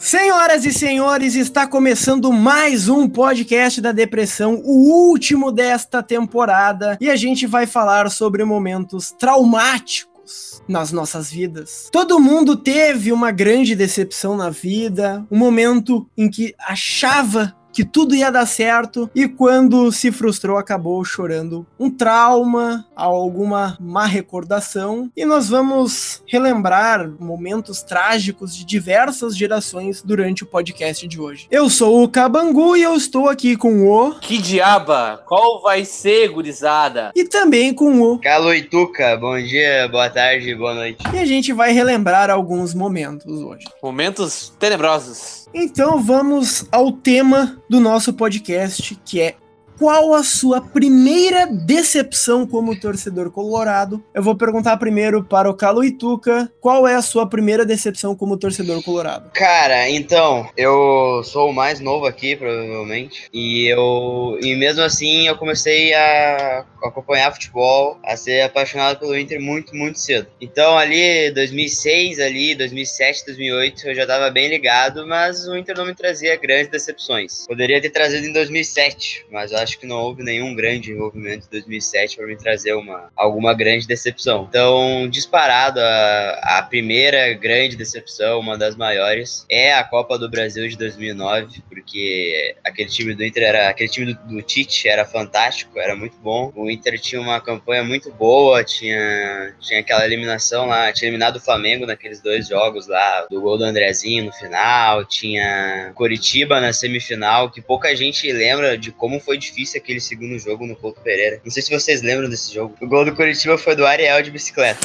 Senhoras e senhores, está começando mais um podcast da depressão, o último desta temporada, e a gente vai falar sobre momentos traumáticos nas nossas vidas. Todo mundo teve uma grande decepção na vida, um momento em que achava que tudo ia dar certo e quando se frustrou acabou chorando um trauma, alguma má recordação e nós vamos relembrar momentos trágicos de diversas gerações durante o podcast de hoje. Eu sou o Cabangu e eu estou aqui com o Que diaba? Qual vai ser, gurizada? E também com o Caloituca, bom dia, boa tarde, boa noite. E a gente vai relembrar alguns momentos hoje. Momentos tenebrosos. Então vamos ao tema do nosso podcast, que é qual a sua primeira decepção como torcedor colorado? Eu vou perguntar primeiro para o Calo Ituca, qual é a sua primeira decepção como torcedor colorado? Cara, então, eu sou o mais novo aqui, provavelmente, e eu e mesmo assim eu comecei a acompanhar futebol, a ser apaixonado pelo Inter muito, muito cedo. Então, ali 2006, ali 2007, 2008, eu já estava bem ligado, mas o Inter não me trazia grandes decepções. Poderia ter trazido em 2007, mas eu acho acho que não houve nenhum grande envolvimento em 2007 para me trazer uma, alguma grande decepção. Então, disparado, a, a primeira grande decepção, uma das maiores, é a Copa do Brasil de 2009, porque aquele time do Inter era, aquele time do, do Tite era fantástico, era muito bom. O Inter tinha uma campanha muito boa, tinha, tinha aquela eliminação lá, tinha eliminado o Flamengo naqueles dois jogos lá, do gol do Andrezinho no final, tinha Coritiba na semifinal, que pouca gente lembra de como foi difícil difícil aquele segundo jogo no Couto Pereira. Não sei se vocês lembram desse jogo. O gol do Curitiba foi do Ariel de bicicleta.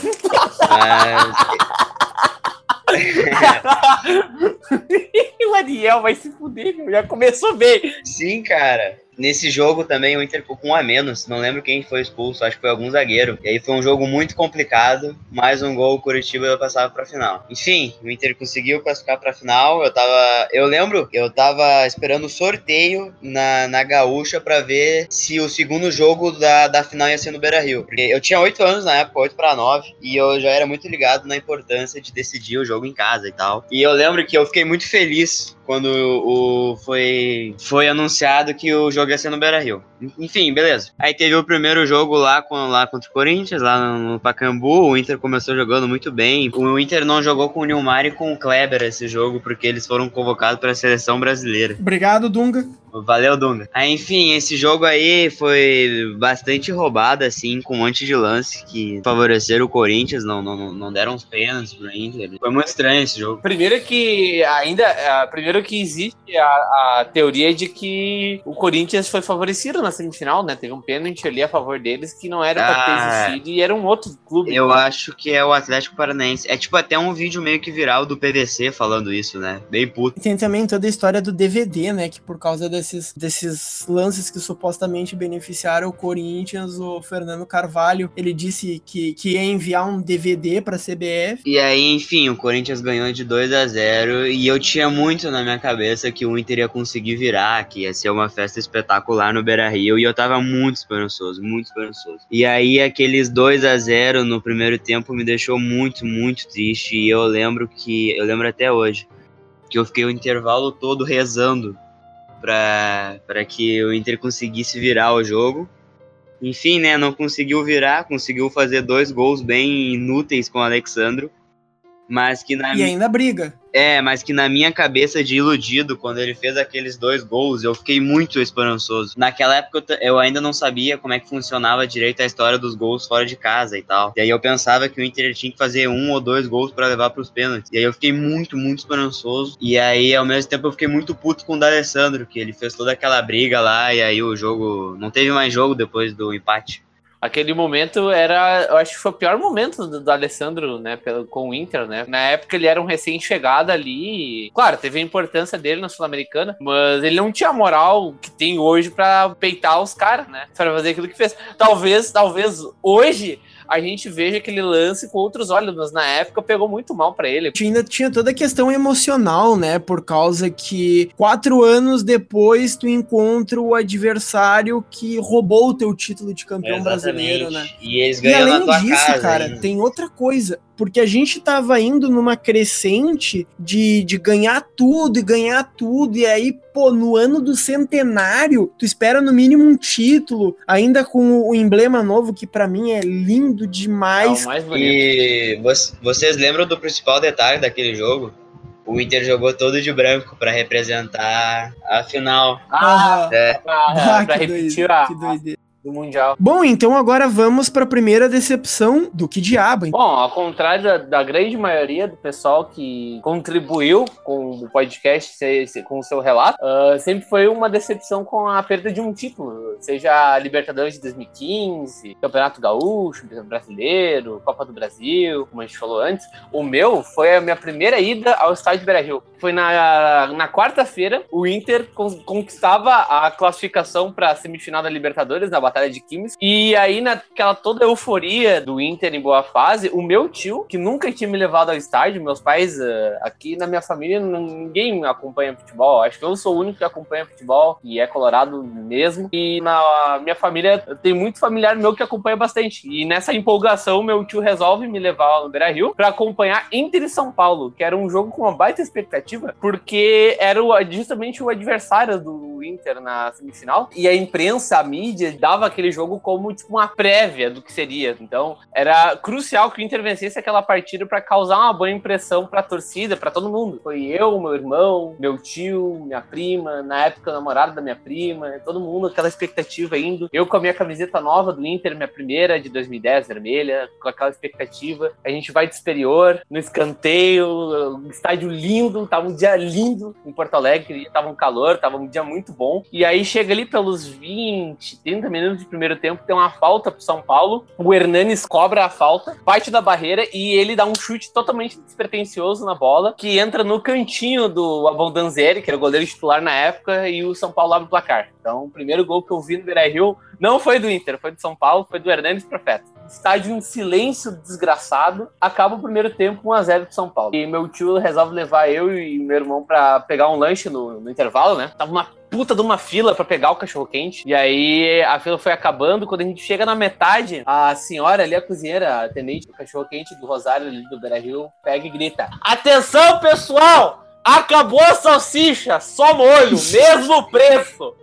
Mas... o Ariel vai se fuder, já começou bem. Sim, cara. Nesse jogo também o Inter ficou com um a menos, não lembro quem foi expulso, acho que foi algum zagueiro. E aí foi um jogo muito complicado, mais um gol o Curitiba passava pra final. Enfim, o Inter conseguiu classificar pra final, eu tava... Eu lembro, eu tava esperando o sorteio na, na Gaúcha pra ver se o segundo jogo da, da final ia ser no Beira-Rio. Porque eu tinha oito anos na época, oito pra nove, e eu já era muito ligado na importância de decidir o jogo em casa e tal. E eu lembro que eu fiquei muito feliz quando o, foi, foi anunciado que o jogo ia ser no Beira Rio. Enfim, beleza. Aí teve o primeiro jogo lá, com, lá contra o Corinthians, lá no, no Pacambu. O Inter começou jogando muito bem. O Inter não jogou com o Nilmar e com o Kleber esse jogo, porque eles foram convocados para a seleção brasileira. Obrigado, Dunga. Valeu, Dunga. Aí, enfim, esse jogo aí foi bastante roubado, assim, com um monte de lance que favoreceram o Corinthians, não, não, não deram os pênaltis pro Inter. Foi muito estranho esse jogo. Primeiro que ainda, primeiro que existe a, a teoria de que o Corinthians foi favorecido na semifinal, né? Teve um pênalti ali a favor deles que não era pra ter Ah, existido e era um outro clube. Eu acho que é o Atlético Paranaense. É tipo até um vídeo meio que viral do PVC falando isso, né? Bem puto. E tem também toda a história do DVD, né? Que por causa desses, desses lances que supostamente beneficiaram o Corinthians, o Fernando Carvalho, ele disse que, que ia enviar um DVD pra CBF. E aí, enfim, o Corinthians ganhou de 2 a 0 e eu tinha muito na minha cabeça que o Inter ia conseguir virar, que ia ser uma festa espetacular no Beira-Rio e eu tava muito esperançoso, muito esperançoso. E aí aqueles 2 a 0 no primeiro tempo me deixou muito, muito triste e eu lembro que eu lembro até hoje que eu fiquei o intervalo todo rezando para que o Inter conseguisse virar o jogo. Enfim, né, não conseguiu virar, conseguiu fazer dois gols bem inúteis com o Alexandro, mas que na E ainda briga. é, mas que na minha cabeça de iludido, quando ele fez aqueles dois gols, eu fiquei muito esperançoso. Naquela época eu t- eu ainda não sabia como é que funcionava direito a história dos gols fora de casa e tal. E aí eu pensava que o Inter tinha que fazer um ou dois gols pra levar pros pênaltis. E aí eu fiquei muito, muito esperançoso. E aí, ao mesmo tempo, eu fiquei muito puto com o D'Alessandro, que ele fez toda aquela briga lá, e aí o jogo. Não teve mais jogo depois do empate. Aquele momento era, eu acho que foi o pior momento do, do Alessandro, né, pelo, com o Inter, né? Na época ele era um recém-chegado ali. e, Claro, teve a importância dele na Sul-Americana, mas ele não tinha a moral que tem hoje pra peitar os caras, né? Pra fazer aquilo que fez. Talvez, talvez hoje a gente veja aquele lance com outros olhos, mas na época pegou muito mal pra ele. Ainda tinha toda a questão emocional, né? Por causa que quatro anos depois tu encontra o adversário que roubou o teu título de campeão brasileiro, né? E eles E ganham na além tua disso, casa. cara, ainda. tem outra coisa. Porque a gente tava indo numa crescente de, de ganhar tudo e ganhar tudo, e aí, pô, no ano do centenário, tu espera no mínimo um título, ainda com o emblema novo, que para mim é lindo demais. É o mais bonito. E vocês lembram do principal detalhe daquele jogo? o Inter jogou todo de branco para representar a final. Ah, é. ah, ah pra repetir a, do Mundial. Bom, então agora vamos para a primeira decepção do que diabo. Bom, ao contrário da, da, grande maioria do pessoal que contribuiu com o podcast, com o seu relato, uh, sempre foi uma decepção com a perda de um título, seja a Libertadores de 2015, Campeonato Gaúcho, Brasileiro, Copa do Brasil, como a gente falou antes. O meu foi a minha primeira ida ao estádio Beira-Rio. Foi na, na quarta-feira, o Inter conquistava a classificação para a semifinal da Libertadores na Batalha de Química. E aí, naquela toda euforia do Inter em boa fase, o meu tio, que nunca tinha me levado ao estádio, meus pais, uh, aqui na minha família, ninguém acompanha futebol. Acho que eu sou o único que acompanha futebol e é colorado mesmo. E na minha família, tem muito familiar meu que acompanha bastante. E nessa empolgação, meu tio resolve me levar ao Beira Rio para acompanhar Inter e São Paulo, que era um jogo com uma baita expectativa, porque era justamente o adversário do Inter na semifinal. E a imprensa, a mídia, dava aquele jogo como tipo uma prévia do que seria. Então, era crucial que o Inter vencesse aquela partida para causar uma boa impressão para a torcida, para todo mundo. Foi eu, meu irmão, meu tio, minha prima, na época namorado da minha prima, todo mundo aquela expectativa indo. Eu com a minha camiseta nova do Inter, minha primeira de 2010, vermelha, com aquela expectativa. A gente vai de superior, no escanteio, estádio lindo, tava um dia lindo em Porto Alegre, tava um calor, tava um dia muito bom. E aí chega ali pelos 20, 30 minutos de primeiro tempo, tem uma falta pro São Paulo. O Hernanes cobra a falta, parte da barreira e ele dá um chute totalmente despretensioso na bola, que entra no cantinho do Abondanzieri, que era o goleiro titular na época, e o São Paulo abre o placar. Então, o primeiro gol que eu vi no Beira-Rio não foi do Inter, foi do São Paulo, foi do Hernanes Profeta estádio em silêncio desgraçado. Acaba o primeiro tempo 1x0 pro São Paulo. E meu tio resolve levar eu e meu irmão pra pegar um lanche no, no intervalo, né? Tava uma puta de uma fila para pegar o cachorro quente. E aí a fila foi acabando. Quando a gente chega na metade, a senhora ali, a cozinheira, a atendente do cachorro quente do Rosário ali do Beira Rio, pega e grita: Atenção, pessoal! Acabou a salsicha, só molho, mesmo preço.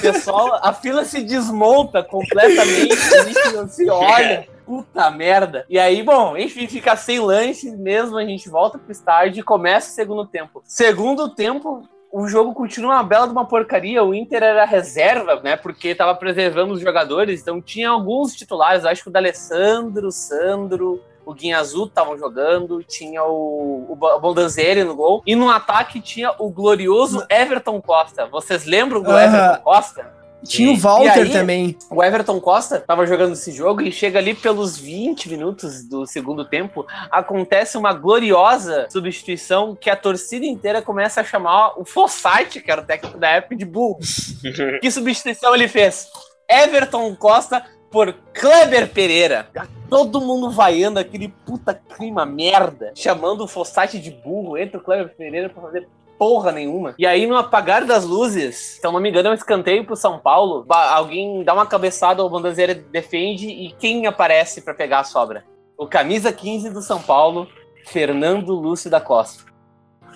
Pessoal, a fila se desmonta completamente, a gente se olha puta merda. E aí, bom, enfim, fica sem lanche mesmo, a gente volta pro estádio e começa o segundo tempo. Segundo tempo, o jogo continua uma bela de uma porcaria. O Inter era reserva, né? Porque tava preservando os jogadores. Então tinha alguns titulares. Acho que o D'Alessandro, Sandro, o Guinha Azul estavam jogando. Tinha o, o Bondanzeri no gol. E no ataque tinha o glorioso Everton Costa. Vocês lembram do Everton Costa? Tinha o Walter aí, também. O Everton Costa estava jogando esse jogo e chega ali pelos 20 minutos do segundo tempo, acontece uma gloriosa substituição que a torcida inteira começa a chamar o Fossati, que era o técnico da época, de burro. que substituição ele fez? Everton Costa por Kleber Pereira. Todo mundo vaiando aquele puta clima merda, chamando o Fossati de burro, entra o Kleber Pereira pra fazer porra nenhuma. E aí, no apagar das luzes, se então, não me engano, é um escanteio pro São Paulo. Alguém dá uma cabeçada, o Bandazeira defende e quem aparece para pegar a sobra? O camisa 15 do São Paulo, Fernando Lúcio da Costa.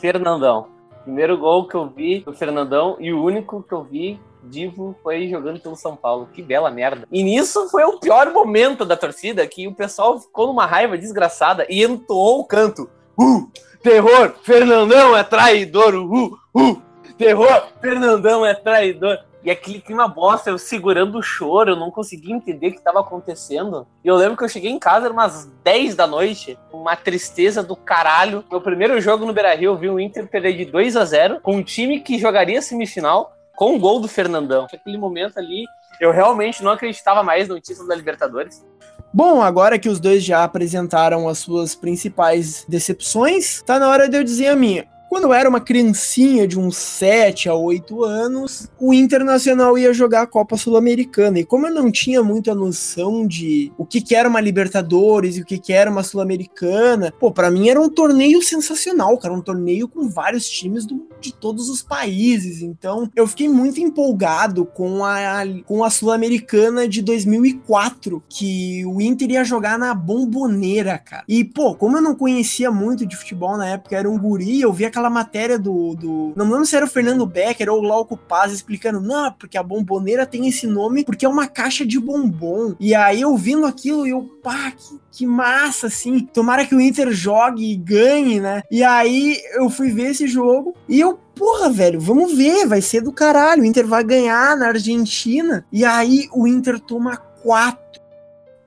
Fernandão. Primeiro gol que eu vi do Fernandão e o único que eu vi Divo foi jogando pelo São Paulo. Que bela merda. E nisso foi o pior momento da torcida, que o pessoal ficou numa raiva desgraçada e entoou o canto. Uh! Terror, Fernandão é traidor. Uh, uh. Terror, Fernandão é traidor. E aquele clima bosta, eu segurando o choro, eu não conseguia entender o que estava acontecendo. E eu lembro que eu cheguei em casa, era umas 10 da noite, uma tristeza do caralho. Meu primeiro jogo no Beira Rio, eu vi o Inter perder de 2 a 0 com um time que jogaria semifinal com o gol do Fernandão. Aquele momento ali, eu realmente não acreditava mais no título da Libertadores. Bom, agora que os dois já apresentaram as suas principais decepções, tá na hora de eu dizer a minha. Quando eu era uma criancinha de uns 7 a 8 anos, o Internacional ia jogar a Copa Sul-Americana. E como eu não tinha muita noção de o que, que era uma Libertadores e o que, que era uma Sul-Americana, pô, pra mim era um torneio sensacional, cara. Um torneio com vários times do de todos os países. Então, eu fiquei muito empolgado com a, com a Sul-Americana de 2004, que o Inter ia jogar na Bomboneira, cara. E, pô, como eu não conhecia muito de futebol na época, era um guri, eu vi aquela matéria do. do não lembro se era o Fernando Becker ou o Glauco Paz explicando, não, porque a Bomboneira tem esse nome porque é uma caixa de bombom. E aí eu vindo aquilo, eu, pá, que, que massa, assim. Tomara que o Inter jogue e ganhe, né? E aí eu fui ver esse jogo e eu porra, velho, vamos ver, vai ser do caralho. O Inter vai ganhar na Argentina. E aí o Inter toma 4.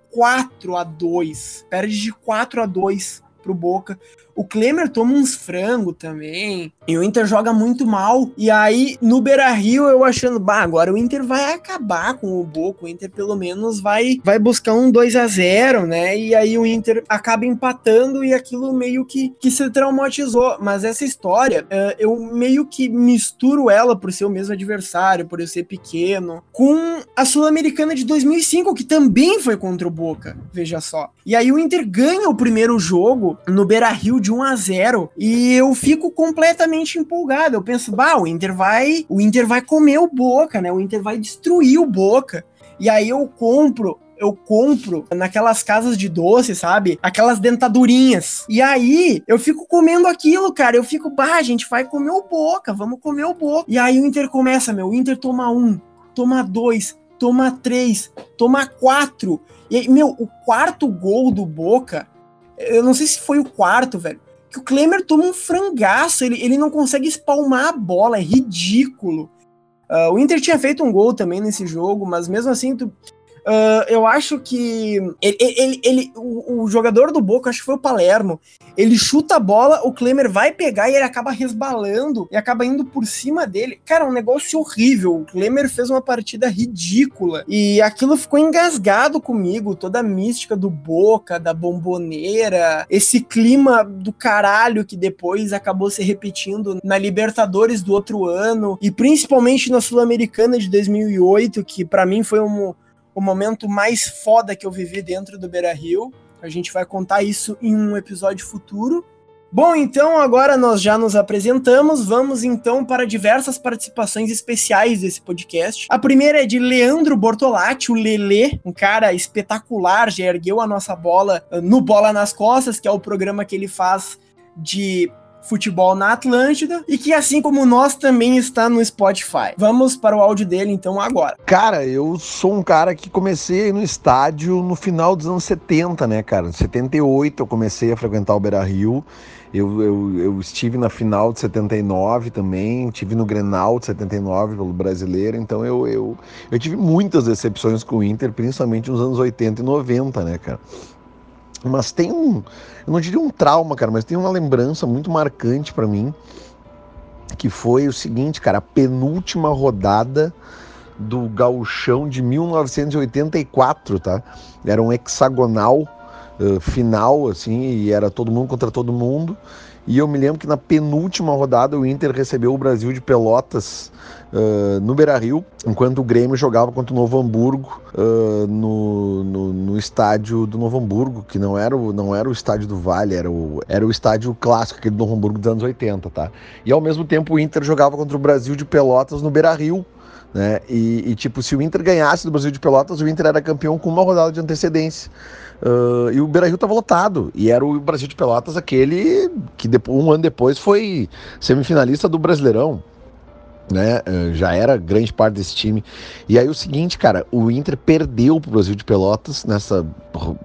4 a 2. Perde de 4 a 2 pro Boca. O Klemer toma uns frango também. E o Inter joga muito mal. E aí, no Beira Rio, eu achando, bah, agora o Inter vai acabar com o Boca. O Inter, pelo menos, vai, vai buscar um 2 a 0 né? E aí o Inter acaba empatando e aquilo meio que, que se traumatizou. Mas essa história, uh, eu meio que misturo ela por ser o mesmo adversário, por eu ser pequeno, com a Sul-Americana de 2005, que também foi contra o Boca. Veja só. E aí o Inter ganha o primeiro jogo no Beira Rio de 1 a 0 e eu fico completamente empolgado. Eu penso, bah, o Inter vai, o Inter vai comer o Boca, né? O Inter vai destruir o Boca. E aí eu compro eu compro naquelas casas de doce, sabe? Aquelas dentadurinhas. E aí eu fico comendo aquilo, cara. Eu fico, bah, a gente vai comer o boca, vamos comer o boca. E aí o Inter começa, meu. O Inter toma um, toma dois, toma três, toma quatro. E meu, o quarto gol do Boca eu não sei se foi o quarto, velho. Que o Klemer toma um frangaço, ele, ele não consegue espalmar a bola, é ridículo. Uh, o Inter tinha feito um gol também nesse jogo, mas mesmo assim, tu, Uh, eu acho que ele, ele, ele o, o, jogador do Boca, acho que foi o Palermo, ele chuta a bola, o Klemer vai pegar e ele acaba resbalando e acaba indo por cima dele. Cara, um negócio horrível. O Klemer fez uma partida ridícula e aquilo ficou engasgado comigo, toda a mística do Boca, da bomboneira, esse clima do caralho que depois acabou se repetindo na Libertadores do outro ano e principalmente na Sul-Americana de 2008, que para mim foi um o momento mais foda que eu vivi dentro do Beira Rio. A gente vai contar isso em um episódio futuro. Bom, então agora nós já nos apresentamos, vamos então para diversas participações especiais desse podcast. A primeira é de Leandro Bortolatti, o Lelê, um cara espetacular, já ergueu a nossa bola no Bola nas Costas, que é o programa que ele faz de Futebol na Atlântida e que, assim como nós, também está no Spotify. Vamos para o áudio dele então agora. Cara, eu sou um cara que comecei no estádio no final dos anos 70, né, cara? Em 78 eu comecei a frequentar o Beira Rio. Eu, eu, eu, estive na final de 79 também, estive no Grenal de 79 pelo brasileiro, então eu, eu, eu tive muitas decepções com o Inter, principalmente nos anos 80 e 90, né, cara? Mas tem um, eu não diria um trauma, cara, mas tem uma lembrança muito marcante para mim, que foi o seguinte, cara, a penúltima rodada do Gauchão de 1984, tá? Era um hexagonal uh, final, assim, e era todo mundo contra todo mundo. E eu me lembro que na penúltima rodada o Inter recebeu o Brasil de Pelotas uh, no Beira Rio, enquanto o Grêmio jogava contra o Novo Hamburgo uh, no, no, no, estádio do Novo Hamburgo, que não era, o, não era o estádio do Vale, era o, era o estádio clássico, aquele do Novo Hamburgo dos anos 80, tá? E ao mesmo tempo o Inter jogava contra o Brasil de Pelotas no Beira Rio, né? E, e, tipo, se o Inter ganhasse do Brasil de Pelotas, o Inter era campeão com uma rodada de antecedência. Uh, e o Beira-Rio estava lotado. E era o Brasil de Pelotas aquele que depois, um ano depois foi semifinalista do Brasileirão né? Eh, já era grande parte desse time. E aí o seguinte, cara, o Inter perdeu pro Brasil de Pelotas nessa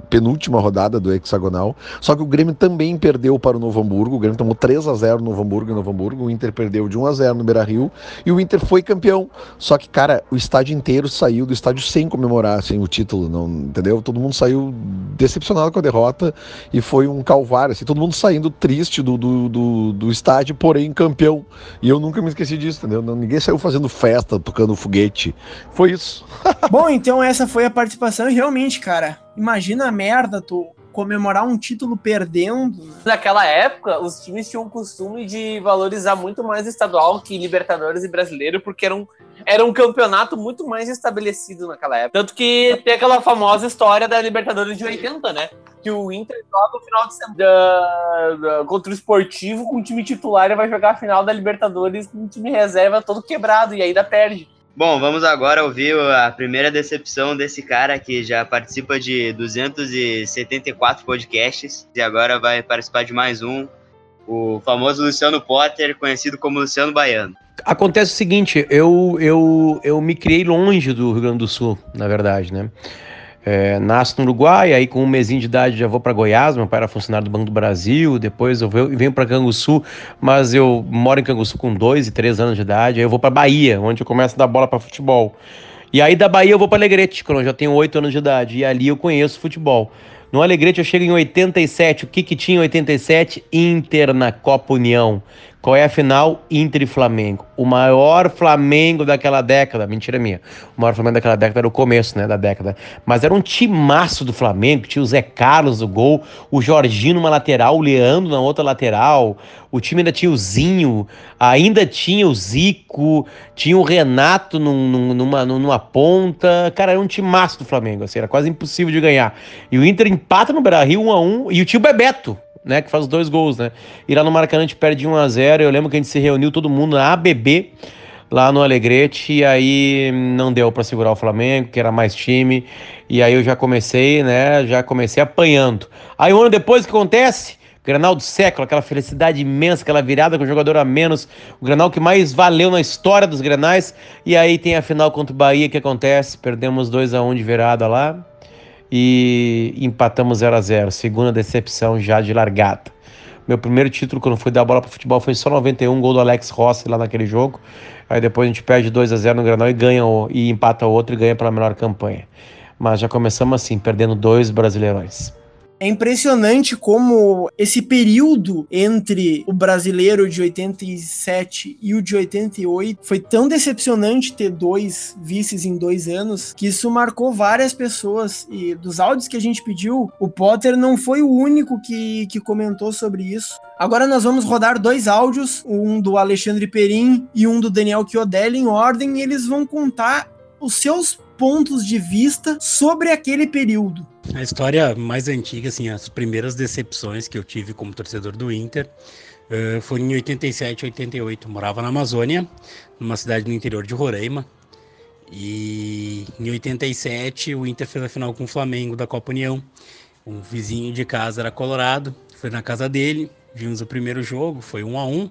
penúltima rodada do hexagonal. Só que o Grêmio também perdeu para o Novo Hamburgo. O Grêmio tomou 3 a 0 no Novo Hamburgo Novo Hamburgo. O Inter perdeu de 1 a 0 no Beira-Rio e o Inter foi campeão. Só que, cara, o estádio inteiro saiu do estádio sem comemorar assim, o título, não, entendeu? Todo mundo saiu decepcionado com a derrota e foi um calvário, assim, todo mundo saindo triste do, do, do, do estádio, porém campeão. E eu nunca me esqueci disso, entendeu? Ninguém saiu fazendo festa, tocando foguete. Foi isso. Bom, então essa foi a participação e realmente, cara, imagina a merda tu comemorar um título perdendo. Né? Naquela época, os times tinham o costume de valorizar muito mais estadual que Libertadores e Brasileiro, porque eram era um campeonato muito mais estabelecido naquela época. Tanto que tem aquela famosa história da Libertadores de 80, né? Que o Inter joga o final de semana contra o esportivo com o time titular e vai jogar a final da Libertadores com o time reserva todo quebrado e ainda perde. Bom, vamos agora ouvir a primeira decepção desse cara que já participa de 274 podcasts e agora vai participar de mais um, o famoso Luciano Potter, conhecido como Luciano Baiano. Acontece o seguinte, eu, eu, eu me criei longe do Rio Grande do Sul, na verdade, né? É, nasço no Uruguai, aí com um mesinho de idade já vou para Goiás, meu pai era funcionário do Banco do Brasil, depois eu venho para Canguçu, mas eu moro em Canguçu com dois e três anos de idade, aí eu vou para Bahia, onde eu começo a dar bola para futebol. E aí da Bahia eu vou para Alegrete, quando eu já tenho oito anos de idade, e ali eu conheço futebol. No Alegrete eu chego em 87, o que que tinha em 87? Inter na Copa União. Qual é a final? Inter e Flamengo. O maior Flamengo daquela década. Mentira minha. O maior Flamengo daquela década era o começo, né, da década. Mas era um timaço do Flamengo. Tinha o Zé Carlos no gol, o Jorginho numa lateral, o Leandro na outra lateral. O time ainda tinha o Zinho, ainda tinha o Zico, tinha o Renato num, numa, numa ponta. Cara, era um timaço do Flamengo. Assim, era quase impossível de ganhar. E o Inter empata no Brasil 1 a 1 E o tio Bebeto né, que faz os dois gols, né? E lá no Maracanã a gente perde 1 a 0 Eu lembro que a gente se reuniu todo mundo na ABB, lá no Alegrete, e aí não deu para segurar o Flamengo, que era mais time. E aí eu já comecei, né, já comecei apanhando. Aí um ano depois o que acontece? Granal do século, aquela felicidade imensa, aquela virada com o jogador a menos, o Granal que mais valeu na história dos Grenais. E aí tem a final contra o Bahia que acontece, perdemos 2 a 1 de virada lá e empatamos 0 a 0 Segunda decepção já de largada. Meu primeiro título quando fui dar bola para futebol foi só 91, gol do Alex Rossi lá naquele jogo. Aí depois a gente perde 2 a 0 no Granal e ganha e empata outro e ganha pela melhor campanha. Mas já começamos assim, perdendo dois brasileirões. É impressionante como esse período entre o brasileiro de 87 e o de 88 foi tão decepcionante ter dois vices em dois anos que isso marcou várias pessoas. E dos áudios que a gente pediu, o Potter não foi o único que, que comentou sobre isso. Agora nós vamos rodar dois áudios, um do Alexandre Perim e um do Daniel Chiodelli em ordem, e eles vão contar os seus pontos de vista sobre aquele período. A história mais antiga, assim, as primeiras decepções que eu tive como torcedor do Inter uh, em 87, 88. Eu morava na Amazônia, numa cidade no interior de Roraima. E em 87 o Inter fez a final com o Flamengo da Copa União. Um vizinho de casa era colorado, foi na casa dele, vimos o primeiro jogo, foi um a um.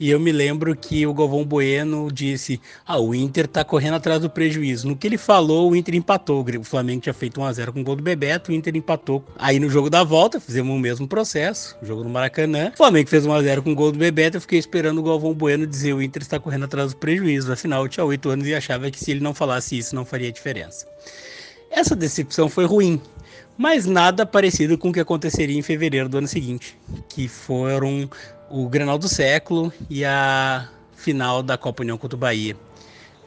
E eu me lembro que o Galvão Bueno disse: Ah, o Inter tá correndo atrás do prejuízo. No que ele falou, o Inter empatou. O Flamengo tinha feito 1x0 com o gol do Bebeto, o Inter empatou. Aí no jogo da volta, fizemos o mesmo processo, jogo no Maracanã. O Flamengo fez 1x0 com o gol do Bebeto. Eu fiquei esperando o Galvão Bueno dizer: o Inter está correndo atrás do prejuízo. Afinal, eu tinha 8 anos e achava que se ele não falasse isso, não faria diferença. Essa decepção foi ruim, mas nada parecido com o que aconteceria em fevereiro do ano seguinte, que foram o Grenal do século e a final da Copa União contra o Bahia.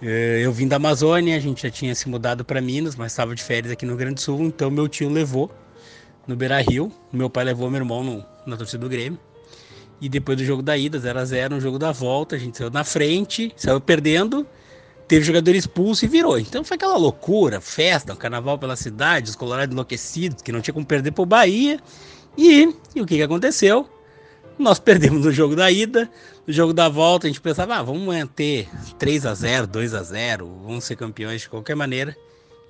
Eh, eu vim da Amazônia, a gente já tinha se mudado para Minas, mas estava de férias aqui no Grande Sul, então meu tio levou no Beira Rio, meu pai levou meu irmão no, na torcida do Grêmio. E depois do jogo da ida, 0 a 0 no jogo da volta, a gente saiu na frente, saiu perdendo, teve jogador expulso e virou. Então foi aquela loucura, festa, um carnaval pela cidade, os colorados enlouquecidos, que não tinha como perder pro Bahia. E, e o que, que aconteceu? Nós perdemos no jogo da ida, no jogo da volta a gente pensava, ah, vamos ter 3 a 0 2 a 0 vamos ser campeões de qualquer maneira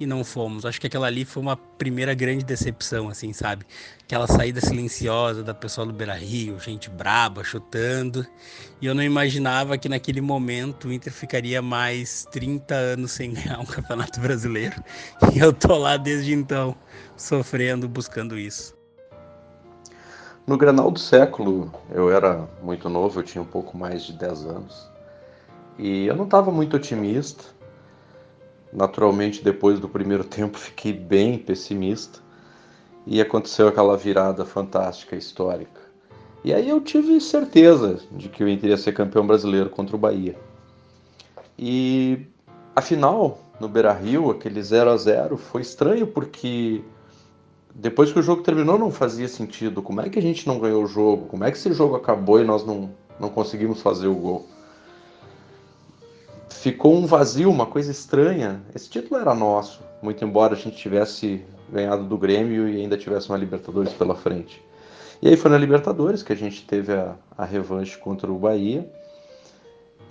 e não fomos. Acho que aquela ali foi uma primeira grande decepção, assim, sabe? Aquela saída silenciosa da pessoa do Beira Rio, gente braba, chutando. E eu não imaginava que naquele momento o Inter ficaria mais 30 anos sem ganhar um campeonato brasileiro. E eu tô lá desde então, sofrendo, buscando isso. No Granal do século, eu era muito novo, eu tinha um pouco mais de 10 anos. E eu não estava muito otimista Naturalmente, depois do primeiro tempo, fiquei bem pessimista e aconteceu aquela virada fantástica, histórica. E aí eu tive certeza de que eu ia ser campeão brasileiro contra o Bahia. E afinal, no Beira Rio, aquele 0 a 0 foi estranho porque depois que o jogo terminou não fazia sentido. Como é que a gente não ganhou o jogo? Como é que esse jogo acabou e nós não, não conseguimos fazer o gol? Ficou um vazio, uma coisa estranha. Esse título era nosso, muito embora a gente tivesse ganhado do Grêmio e ainda tivesse uma Libertadores pela frente. E aí foi na Libertadores que a gente teve a, a revanche contra o Bahia.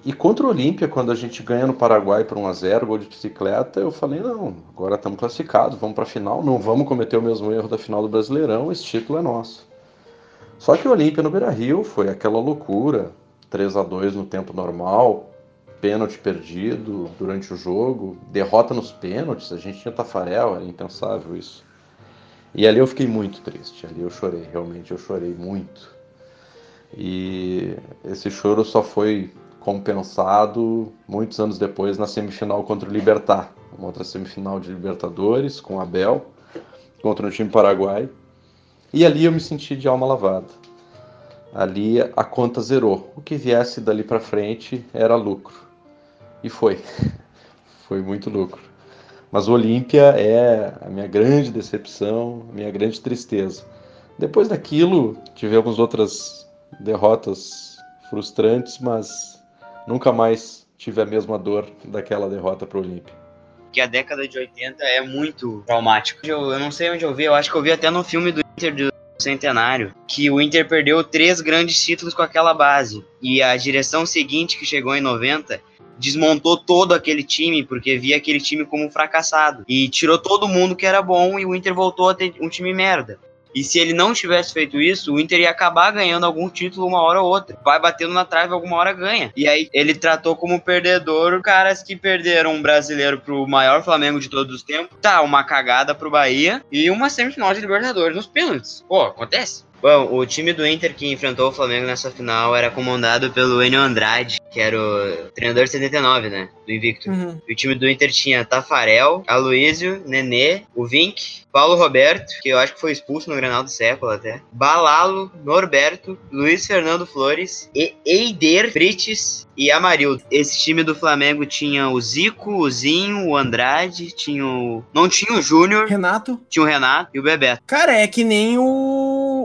E contra o Olímpia, quando a gente ganha no Paraguai por 1x0, gol de bicicleta, eu falei, não, agora estamos classificados, vamos para a final, não vamos cometer o mesmo erro da final do Brasileirão, esse título é nosso. Só que o Olímpia no Beira-Rio foi aquela loucura, 3 a 2 no tempo normal, pênalti perdido durante o jogo, derrota nos pênaltis, a gente tinha Tafarel, era impensável isso. E ali eu fiquei muito triste, ali eu chorei, realmente eu chorei muito. E esse choro só foi compensado muitos anos depois na semifinal contra o Libertar, uma outra semifinal de Libertadores com Abel contra o time paraguai. E ali eu me senti de alma lavada. Ali a conta zerou. O que viesse dali para frente era lucro. E foi. Foi muito lucro. Mas o Olímpia é a minha grande decepção, a minha grande tristeza. Depois daquilo, tivemos outras derrotas frustrantes, mas nunca mais tive a mesma dor daquela derrota para o Olímpia. Que a década de 80 é muito traumática. Eu, eu não sei onde eu vi, eu acho que eu vi até no filme do Inter do Centenário, que o Inter perdeu três grandes títulos com aquela base. E a direção seguinte, que chegou em 90, desmontou todo aquele time, porque via aquele time como fracassado. E tirou todo mundo que era bom e o Inter voltou a ter um time merda. E se ele não tivesse feito isso, o Inter ia acabar ganhando algum título uma hora ou outra. Vai batendo na trave, alguma hora ganha. E aí ele tratou como perdedor caras que perderam um brasileiro pro maior Flamengo de todos os tempos. Tá, uma cagada pro Bahia e uma semifinal de Libertadores nos pênaltis. Pô, acontece. Bom, o time do Inter que enfrentou o Flamengo nessa final era comandado pelo Enio Andrade, que era o treinador de 79, né? Do Invicto. Uhum. E o time do Inter tinha Tafarel, Aloísio, Nenê, o Vink, Paulo Roberto, que eu acho que foi expulso no Granal do século até, Balalo, Norberto, Luiz Fernando Flores, e Eider, Frites e Amarildo. Esse time do Flamengo tinha o Zico, o Zinho, o Andrade, tinha o... Não tinha o Júnior, Renato? tinha o Renato e o Bebeto. Cara, é que nem o,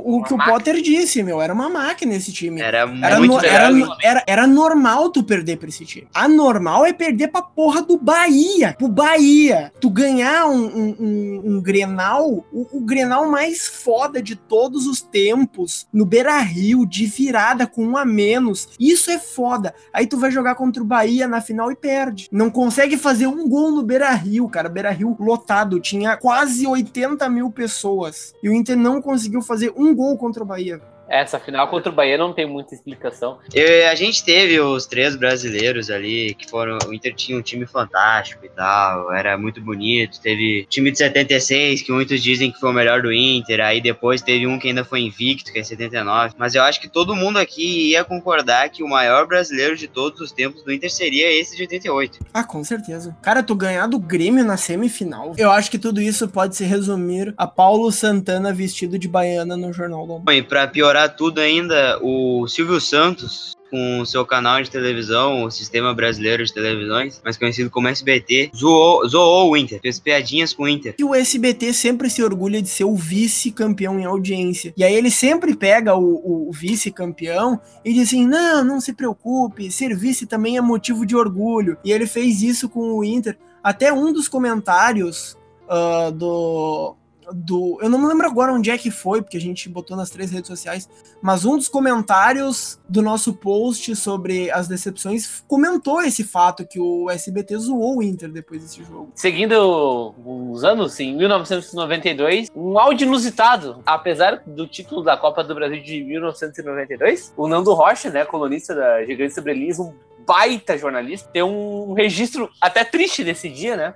o que o máquina. Potter disse, meu. Era uma máquina esse time. Era, Era, muito no- era, o era, era normal tu perder pra esse time. Anormal é perder pra porra do Bahia. Pro Bahia. Tu ganhar um, um, um- um Grenal, o, o Grenal mais foda de todos os tempos, no Beira Rio, de virada com um a menos. Isso é foda. Aí tu vai jogar contra o Bahia na final e perde. Não consegue fazer um gol no Beira Rio, cara. Beira Rio lotado. Tinha quase 80 mil pessoas. E o Inter não conseguiu fazer um gol contra o Bahia. Essa final contra o Bahia não tem muita explicação. Eu- a gente teve os três brasileiros ali, que foram. O Inter tinha um time fantástico e tal, era muito bonito. Teve o time de 76, que muitos dizem que foi o melhor do Inter. Aí depois teve um que ainda foi invicto, que é 79. Mas eu acho que todo mundo aqui ia concordar que o maior brasileiro de todos os tempos do Inter seria esse de 88. Ah, com certeza. Cara, tu ganhar do Grêmio na semifinal. Eu acho que tudo isso pode se resumir a Paulo Santana vestido de baiana no Jornal. Bom, e pra piorar tudo ainda, o Silvio Santos, com o seu canal de televisão, o Sistema Brasileiro de Televisões, mais conhecido como SBT, zoou, zoou o Inter, fez piadinhas com o Inter. Que o SBT sempre se orgulha de ser o vice-campeão em audiência. E aí ele sempre pega o, o vice-campeão e diz assim: não, não se preocupe, ser vice também é motivo de orgulho. E ele fez isso com o Inter. Até um dos comentários ah, do. Do, eu não me lembro agora onde é que foi, porque a gente botou nas três redes sociais, mas um dos comentários do nosso post sobre as decepções comentou esse fato que o SBT zoou o Inter depois desse jogo. Seguindo os anos, em 1992, um áudio inusitado. Apesar do título da Copa do Brasil de 1992, o Nando Rocha, né, colunista da Gigante Sobrelis, um baita jornalista, tem um registro até triste desse dia, né?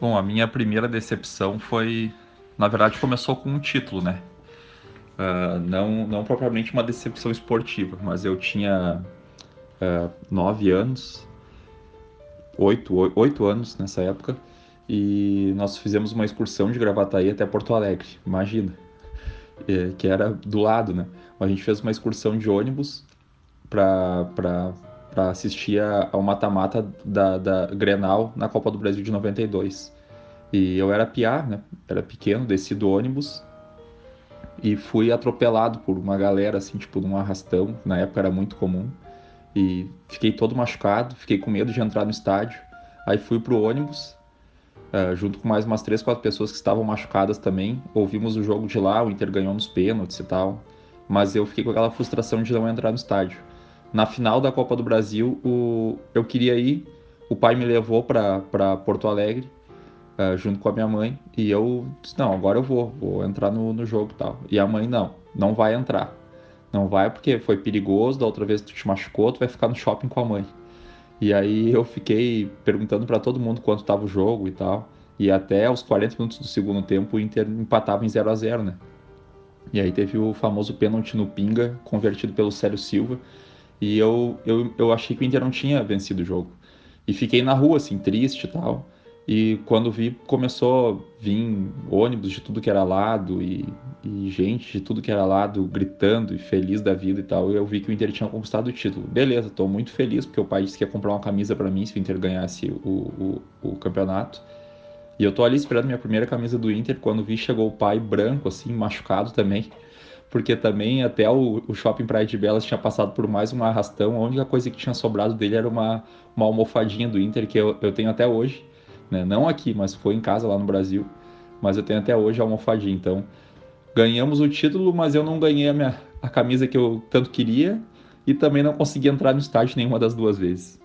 Bom, a minha primeira decepção foi. Na verdade, começou com um título, né? Ah, não, não propriamente uma decepção esportiva, mas eu tinha ah, nove anos, oito, oi- oito anos nessa época, e nós fizemos uma excursão de Gravataí até Porto Alegre, imagina, Eh, que era do lado, né? A gente fez uma excursão de ônibus para assistir ao mata-mata da, da Grenal na Copa do Brasil de 92. E eu era piá, né? Era pequeno, desci do ônibus e fui atropelado por uma galera, assim, tipo, num arrastão. Na época era muito comum. E fiquei todo machucado, fiquei com medo de entrar no estádio. Aí fui pro ônibus, uh, junto com mais umas três, quatro pessoas que estavam machucadas também. Ouvimos o jogo de lá, o Inter ganhou nos pênaltis e tal. Mas eu fiquei com aquela frustração de não entrar no estádio. Na final da Copa do Brasil, o... eu queria ir, o pai me levou para Porto Alegre, uh, junto com a minha mãe, e eu disse, não, agora eu vou, vou entrar no, no jogo e tal. E a mãe, não, não vai entrar. Não vai porque foi perigoso, da outra vez tu te machucou, tu vai ficar no shopping com a mãe. E aí eu fiquei perguntando para todo mundo quanto estava o jogo e tal. E até os 40 minutos do segundo tempo o Inter empatava em 0 a 0 né? E aí teve o famoso pênalti no Pinga, convertido pelo Célio Silva. E eu, eu, eu achei que o Inter não tinha vencido o jogo. E fiquei na rua, assim, triste e tal. E quando vi, começou a vir ônibus de tudo que era lado e, e, gente de tudo que era lado gritando e feliz da vida e tal. E eu vi que o Inter tinha conquistado o título. Beleza, estou muito feliz porque o pai disse que ia comprar uma camisa para mim se o Inter ganhasse o, o, o, campeonato. E eu tô ali esperando minha primeira camisa do Inter. Quando vi, chegou o pai branco, assim, machucado também. Porque também até o, o shopping Praia de Belas tinha passado por mais um arrastão. A única coisa que tinha sobrado dele era uma, uma almofadinha do Inter que eu, eu tenho até hoje né? Não aqui, mas foi em casa lá no Brasil. Mas eu tenho até hoje a almofadinha. Então, ganhamos o título, mas eu não ganhei a, minha, a camisa que eu tanto queria e também não consegui entrar no estádio nenhuma das duas vezes.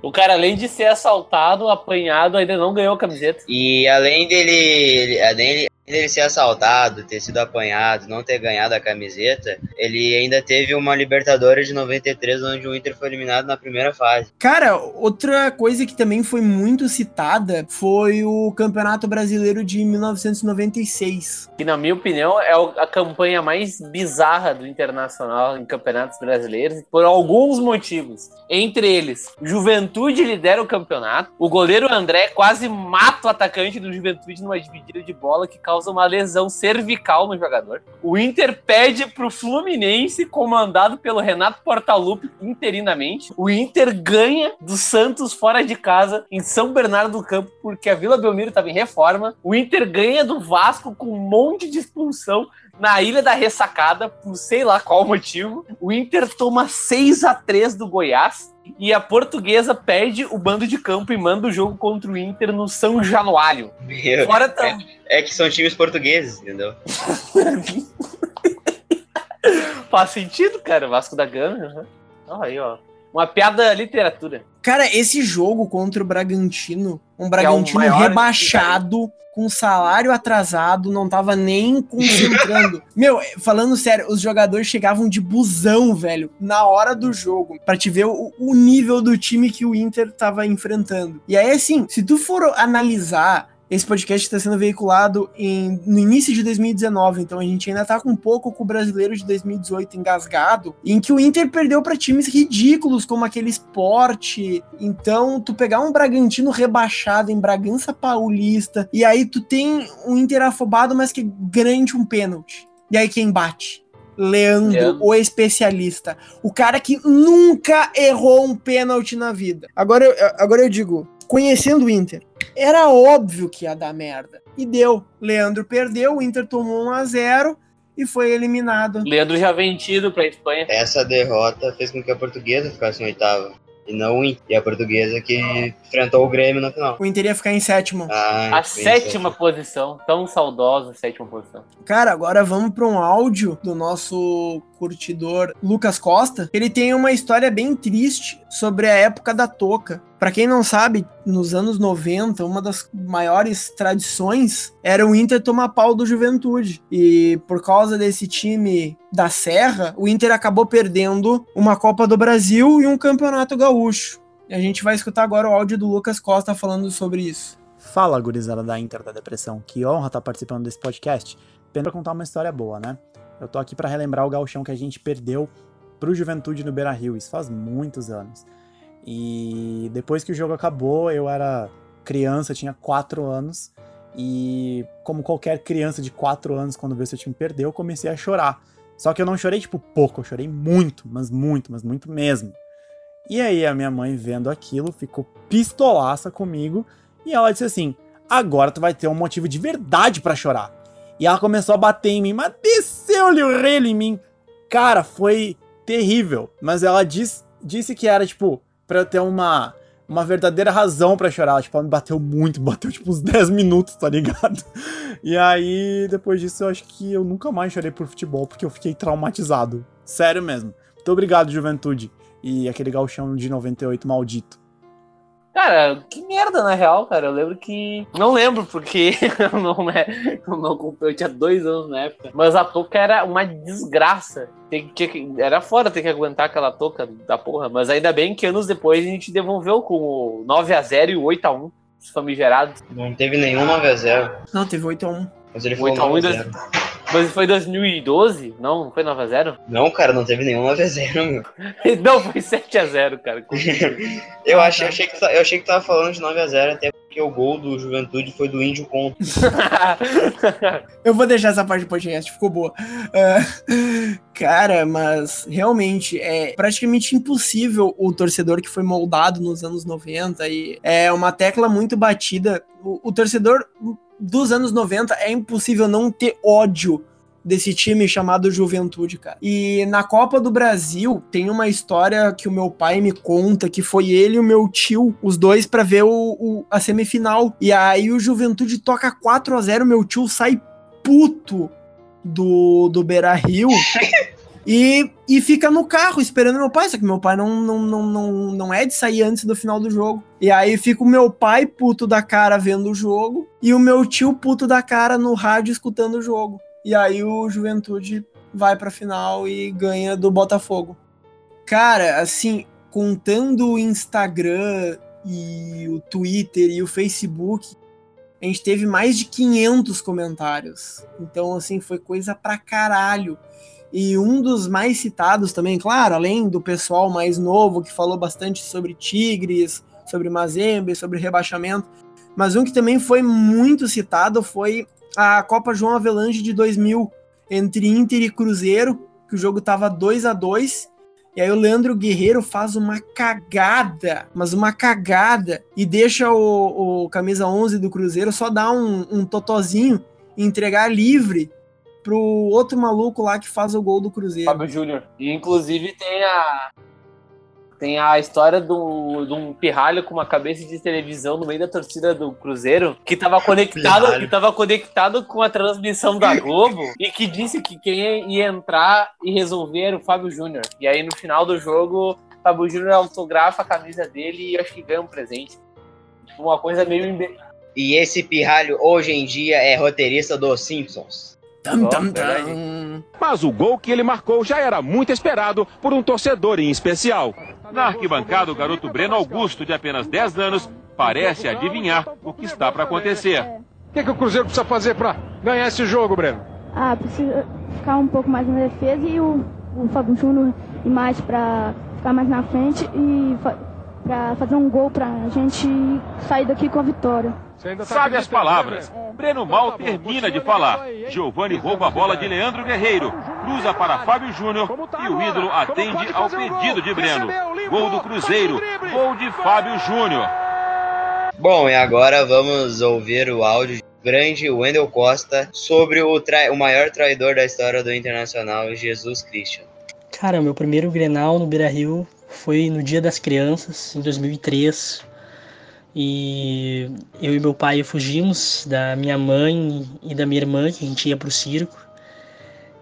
O cara, além de ser assaltado, apanhado, ainda não ganhou a camiseta. E além dele, além, ele ser assaltado, ter sido apanhado, não ter ganhado a camiseta, ele ainda teve uma Libertadores de 93 onde o Inter foi eliminado na primeira fase. Cara, outra coisa que também foi muito citada foi o Campeonato Brasileiro de 1996. Que na minha opinião é a campanha mais bizarra do Internacional em campeonatos brasileiros por alguns motivos. Entre eles, Juventude lidera o campeonato, o goleiro André quase mata o atacante do Juventude numa dividida de bola que causa causa uma lesão cervical no jogador. O Inter pede pro Fluminense, comandado pelo Renato Portaluppi, interinamente. O Inter ganha do Santos fora de casa, em São Bernardo do Campo, porque a Vila Belmiro estava em reforma. O Inter ganha do Vasco com um monte de expulsão na Ilha da Ressacada, por sei lá qual motivo. O Inter toma 6 a 3 do Goiás e a portuguesa perde o bando de campo e manda o jogo contra o Inter no São Januário. Meu, Fora tam... é, é que são times portugueses, entendeu? Faz sentido, cara. Vasco da Gama. Uhum. Olha aí, ó. Uma piada literatura. Cara, esse jogo contra o Bragantino, um Bragantino é rebaixado, com salário atrasado, não tava nem concentrando. Meu, falando sério, os jogadores chegavam de busão, velho, na hora do jogo, para te ver o, o nível do time que o Inter tava enfrentando. E aí, assim, se tu for analisar esse podcast está sendo veiculado em, no início de 2019, então a gente ainda tá com um pouco com o brasileiro de 2018 engasgado, em que o Inter perdeu para times ridículos como aquele esporte. Então, tu pegar um Bragantino rebaixado em Bragança Paulista, e aí tu tem um Inter afobado, mas que garante um pênalti. E aí quem bate? Leandro, Leandro, o especialista. O cara que nunca errou um pênalti na vida. Agora eu, agora eu digo, conhecendo o Inter, era óbvio que ia dar merda. E deu. Leandro perdeu, o Inter tomou 1 a 0 e foi eliminado. Leandro já vendido para Espanha. Essa derrota fez com que a portuguesa ficasse em oitava e não o Inter. E a portuguesa que enfrentou o Grêmio na final. O Inter ia ficar em sétimo. Ah, a sétima posição. Tão saudosa sétima posição. Cara, agora vamos para um áudio do nosso curtidor Lucas Costa. Ele tem uma história bem triste sobre a época da toca. Para quem não sabe, nos anos 90, uma das maiores tradições era o Inter tomar pau do Juventude. E por causa desse time da Serra, o Inter acabou perdendo uma Copa do Brasil e um Campeonato Gaúcho. E a gente vai escutar agora o áudio do Lucas Costa falando sobre isso. Fala, gurizada da Inter da Depressão. Que honra estar participando desse podcast. Pena contar uma história boa, né? Eu tô aqui para relembrar o gauchão que a gente perdeu pro Juventude no Beira-Rio. Isso faz muitos anos. E depois que o jogo acabou, eu era criança, tinha 4 anos. E como qualquer criança de 4 anos, quando viu seu time perder, eu comecei a chorar. Só que eu não chorei, tipo, pouco, eu chorei muito, mas muito, mas muito mesmo. E aí a minha mãe, vendo aquilo, ficou pistolaça comigo. E ela disse assim: agora tu vai ter um motivo de verdade para chorar. E ela começou a bater em mim, mas desceu-lhe o relho em mim. Cara, foi terrível. Mas ela diz disse que era, tipo, eu ter uma, uma verdadeira razão para chorar. Tipo, ela me bateu muito, bateu tipo uns 10 minutos, tá ligado? E aí, depois disso, eu acho que eu nunca mais chorei por futebol, porque eu fiquei traumatizado. Sério mesmo. Muito obrigado, juventude. E aquele galchão de 98 maldito. Cara, que merda, na real, cara. Eu lembro que. Não lembro, porque eu não, né, eu não eu tinha dois anos na época. Mas a touca era uma desgraça. Tem, tinha, era fora ter que aguentar aquela touca da porra. Mas ainda bem que anos depois a gente devolveu com o 9x0 e o 8x1. Os famigerados. Não teve nenhum 9x0. Não, teve 8x1. Mas ele foi 8x1 e 2... Mas foi 2012? Não, não foi 9x0? Não, cara, não teve nenhum 9x0, meu. não, foi 7x0, cara. eu, achei, eu, achei que, eu achei que tava falando de 9x0, até porque o gol do Juventude foi do Índio contra. eu vou deixar essa parte do podcast, ficou boa. Uh, cara, mas realmente é praticamente impossível o torcedor que foi moldado nos anos 90 e é uma tecla muito batida. o, o torcedor dos anos 90 é impossível não ter ódio desse time chamado Juventude, cara. E na Copa do Brasil tem uma história que o meu pai me conta que foi ele e o meu tio, os dois para ver o, o, a semifinal. E aí o Juventude toca 4 a 0, meu tio sai puto do do Beira-Rio. E, e fica no carro esperando meu pai, só que meu pai não, não, não, não, não é de sair antes do final do jogo. E aí fica o meu pai puto da cara vendo o jogo e o meu tio puto da cara no rádio escutando o jogo. E aí o Juventude vai pra final e ganha do Botafogo. Cara, assim, contando o Instagram e o Twitter e o Facebook, a gente teve mais de 500 comentários. Então, assim, foi coisa pra caralho. E um dos mais citados também, claro, além do pessoal mais novo que falou bastante sobre Tigres, sobre Mazembe, sobre rebaixamento, mas um que também foi muito citado foi a Copa João Avelange de 2000 entre Inter e Cruzeiro, que o jogo tava 2 a 2 e aí o Leandro Guerreiro faz uma cagada, mas uma cagada, e deixa o, o camisa 11 do Cruzeiro só dar um, um totozinho, entregar livre pro outro maluco lá que faz o gol do Cruzeiro. Fábio Júnior. E inclusive tem a tem a história do, de um pirralho com uma cabeça de televisão no meio da torcida do Cruzeiro que estava conectado, que tava conectado com a transmissão da Globo e que disse que quem ia entrar e resolver era o Fábio Júnior. E aí no final do jogo, o Fábio Júnior autografa a camisa dele e acho que ganha um presente. Uma coisa meio. E esse pirralho hoje em dia é roteirista dos Simpsons. Tam, tam, tam. Mas o gol que ele marcou já era muito esperado por um torcedor em especial. Na arquibancada, o garoto Breno Augusto, de apenas 10 anos, parece adivinhar o que está para acontecer. O que, que o Cruzeiro precisa fazer para ganhar esse jogo, Breno? Ah, precisa ficar um pouco mais na defesa e o, o Fábio Júnior ir mais para ficar mais na frente e para fazer um gol para a gente sair daqui com a vitória. Tá Sabe as palavras. É. Breno mal tá termina de falar. Giovanni rouba a bola de Leandro Guerreiro, cruza para Fábio Júnior tá e o ídolo atende ao pedido de Breno. Gol do Cruzeiro, gol de Fábio Júnior. Bom, e agora vamos ouvir o áudio grande Wendel Costa sobre o, o maior traidor da história do Internacional, Jesus Christian. Cara, meu primeiro Grenal no Beira-Rio foi no Dia das Crianças, em 2003. E eu e meu pai fugimos da minha mãe e da minha irmã, que a gente ia pro circo.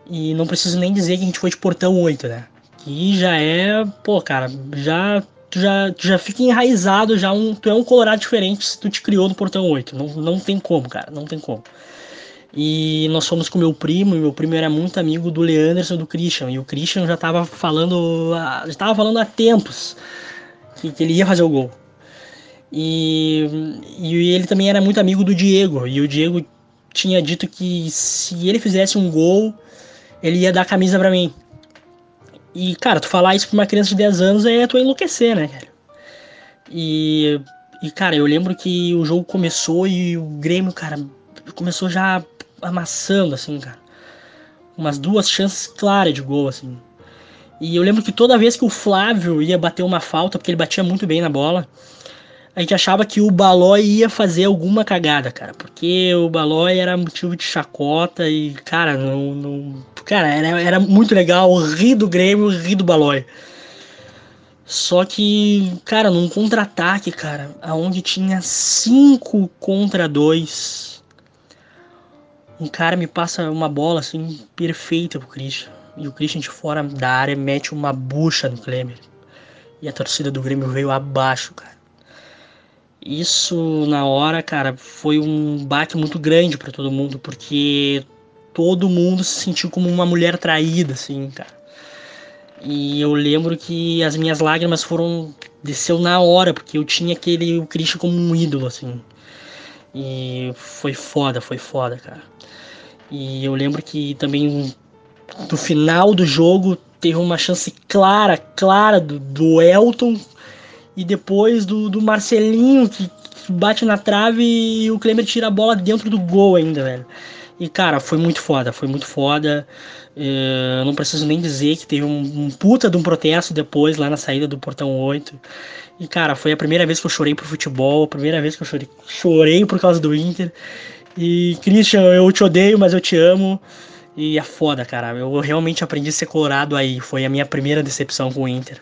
E não preciso nem dizer que a gente foi de portão 8, né? Que já é, pô, cara, já tu já, tu já fica enraizado, já um, tu é um colorado diferente se tu te criou no portão 8. Não, não tem como, cara, não tem como. E nós fomos com meu primo, e meu primo era muito amigo do Leanderson do Christian. E o Christian já tava falando. Já tava falando há tempos que, que ele ia fazer o gol. E, e ele também era muito amigo do Diego. E o Diego tinha dito que se ele fizesse um gol, ele ia dar a camisa para mim. E, cara, tu falar isso pra uma criança de 10 anos é tu enlouquecer, né, cara? E, e, cara, eu lembro que o jogo começou e o Grêmio, cara, começou já amassando, assim, cara. Umas duas chances claras de gol, assim. E eu lembro que toda vez que o Flávio ia bater uma falta, porque ele batia muito bem na bola, a gente achava que o Balói ia fazer alguma cagada, cara. Porque o Balói era motivo de chacota e, cara, não. não cara, era, era muito legal rir do Grêmio, rir do Balói. Só que, cara, num contra-ataque, cara, aonde tinha 5 contra 2, um cara me passa uma bola assim perfeita pro Christian. E o Christian de fora da área mete uma bucha no Klemer. E a torcida do Grêmio veio abaixo, cara. Isso na hora, cara, foi um baque muito grande para todo mundo, porque todo mundo se sentiu como uma mulher traída, assim, cara. E eu lembro que as minhas lágrimas foram desceu na hora, porque eu tinha aquele o Christian como um ídolo, assim. E foi foda, foi foda, cara. E eu lembro que também no final do jogo teve uma chance clara, clara do, do Elton e depois do, do Marcelinho que, bate na trave e o Klemer tira a bola dentro do gol ainda, velho. E cara, foi muito foda, foi muito foda. Uh, não preciso nem dizer que teve um, um, puta de um protesto depois lá na saída do portão 8. E cara, foi a primeira vez que eu chorei pro futebol, a primeira vez que eu chorei, chorei por causa do Inter. E Christian, eu te odeio, mas eu te amo. E é foda, cara. Eu realmente aprendi a ser colorado aí. Foi a minha primeira decepção com o Inter.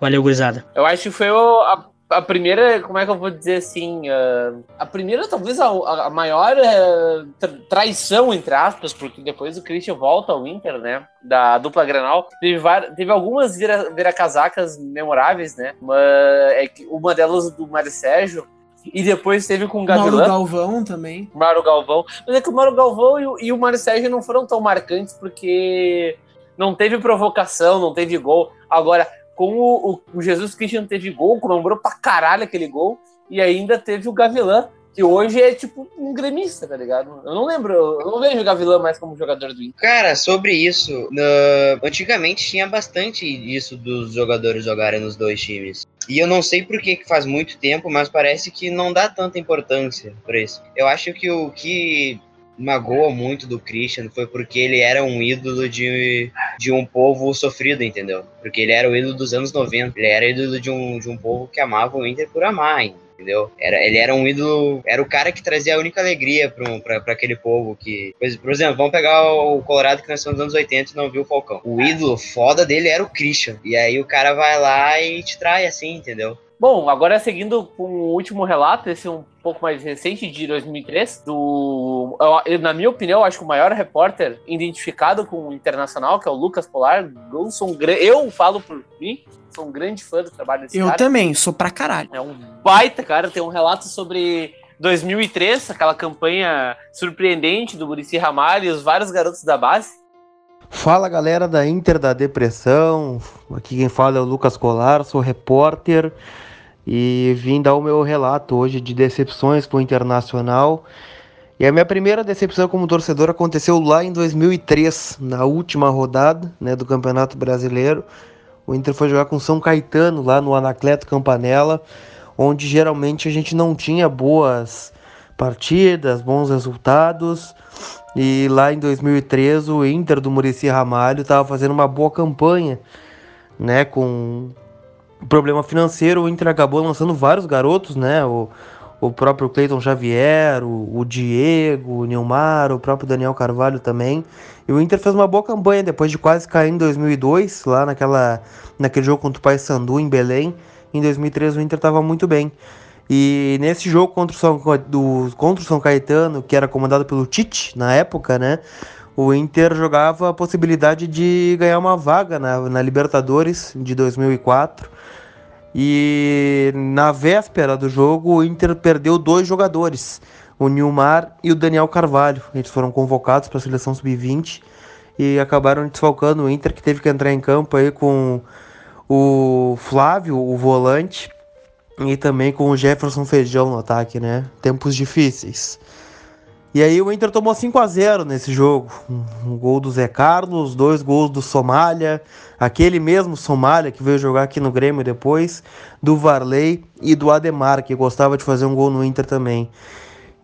Valeu, gurizada. Eu acho que foi a, a primeira, como é que eu vou dizer assim? Uh, a primeira, talvez a, a maior uh, traição, entre aspas, porque depois o Christian volta ao Inter, né? Da dupla Granal. Teve, teve algumas vira, vira casacas memoráveis, né? Uma, é, uma delas do Mário Sérgio, e depois teve com o Gavilã. Mauro Galvão também. Mauro Galvão. Mas é que o Mauro Galvão e o, e o Mário Sérgio não foram tão marcantes porque não teve provocação, não teve gol. Agora, com o, o, Jesus Cristian teve gol, comemorou pra caralho aquele gol. E ainda teve o Gavilã, que hoje é tipo um gremista, tá ligado? Eu não lembro, eu não vejo o Gavilã mais como jogador do Inter. Cara, sobre isso, no... antigamente tinha bastante isso dos jogadores jogarem nos dois times. E eu não sei por que, faz muito tempo, mas parece que não dá tanta importância para isso. Eu acho que o que magoa muito do Christian foi porque ele era um ídolo de, de um povo sofrido, entendeu? Porque ele era o ídolo dos anos 90. Ele era ídolo de um, de um povo que amava o Inter por amar, entendeu? Era, ele era um ídolo, era o cara que trazia a única alegria para aquele povo que, por exemplo, vamos pegar o Colorado que nasceu nos anos 80 e não viu o Falcão. O ídolo foda dele era o Christian. E aí o cara vai lá e te trai assim, entendeu? Bom, agora seguindo com o último relato, esse é um pouco mais recente, de 2003, do, eu, na minha opinião, acho que o maior repórter identificado com o Internacional, que é o Lucas Polar. Eu, sou um, eu falo por mim, sou um grande fã do trabalho desse eu cara. Eu também, sou pra caralho. É um baita, cara, tem um relato sobre 2003, aquela campanha surpreendente do Murici Ramalho e os vários garotos da base. Fala galera da Inter da Depressão, aqui quem fala é o Lucas Colar, sou repórter e vim dar o meu relato hoje de decepções com o Internacional. E a minha primeira decepção como torcedor aconteceu lá em 2003, na última rodada né, do Campeonato Brasileiro. O Inter foi jogar com São Caetano lá no Anacleto Campanella, onde geralmente a gente não tinha boas partidas, bons resultados. E lá em 2003 o Inter do Murici Ramalho estava fazendo uma boa campanha, né, com problema financeiro, o Inter acabou lançando vários garotos, né? O, o próprio Cleiton Xavier, o, o, Diego, o Nilmar, o próprio Daniel Carvalho também. E o Inter fez uma boa campanha depois de quase cair em 2002, lá naquela, naquele jogo contra o Paysandu em Belém. Em 2003 o Inter estava muito bem. E nesse jogo contra o, São, do, contra o São Caetano, que era comandado pelo Tite na época, né? O Inter jogava a possibilidade de ganhar uma vaga na, na Libertadores de 2004 e na véspera do jogo, o Inter perdeu dois jogadores, o Nilmar e o Daniel Carvalho. Eles foram convocados para a seleção sub-20 e acabaram desfalcando o Inter, que teve que entrar em campo aí com o Flávio, o volante, e também com o Jefferson Feijão no ataque, né? Tempos difíceis. E aí o Inter tomou 5 a 0 nesse jogo. Um gol do Zé Carlos, dois gols do Somália, aquele mesmo Somália que veio jogar aqui no Grêmio depois, do Varley e do Ademar, que gostava de fazer um gol no Inter também.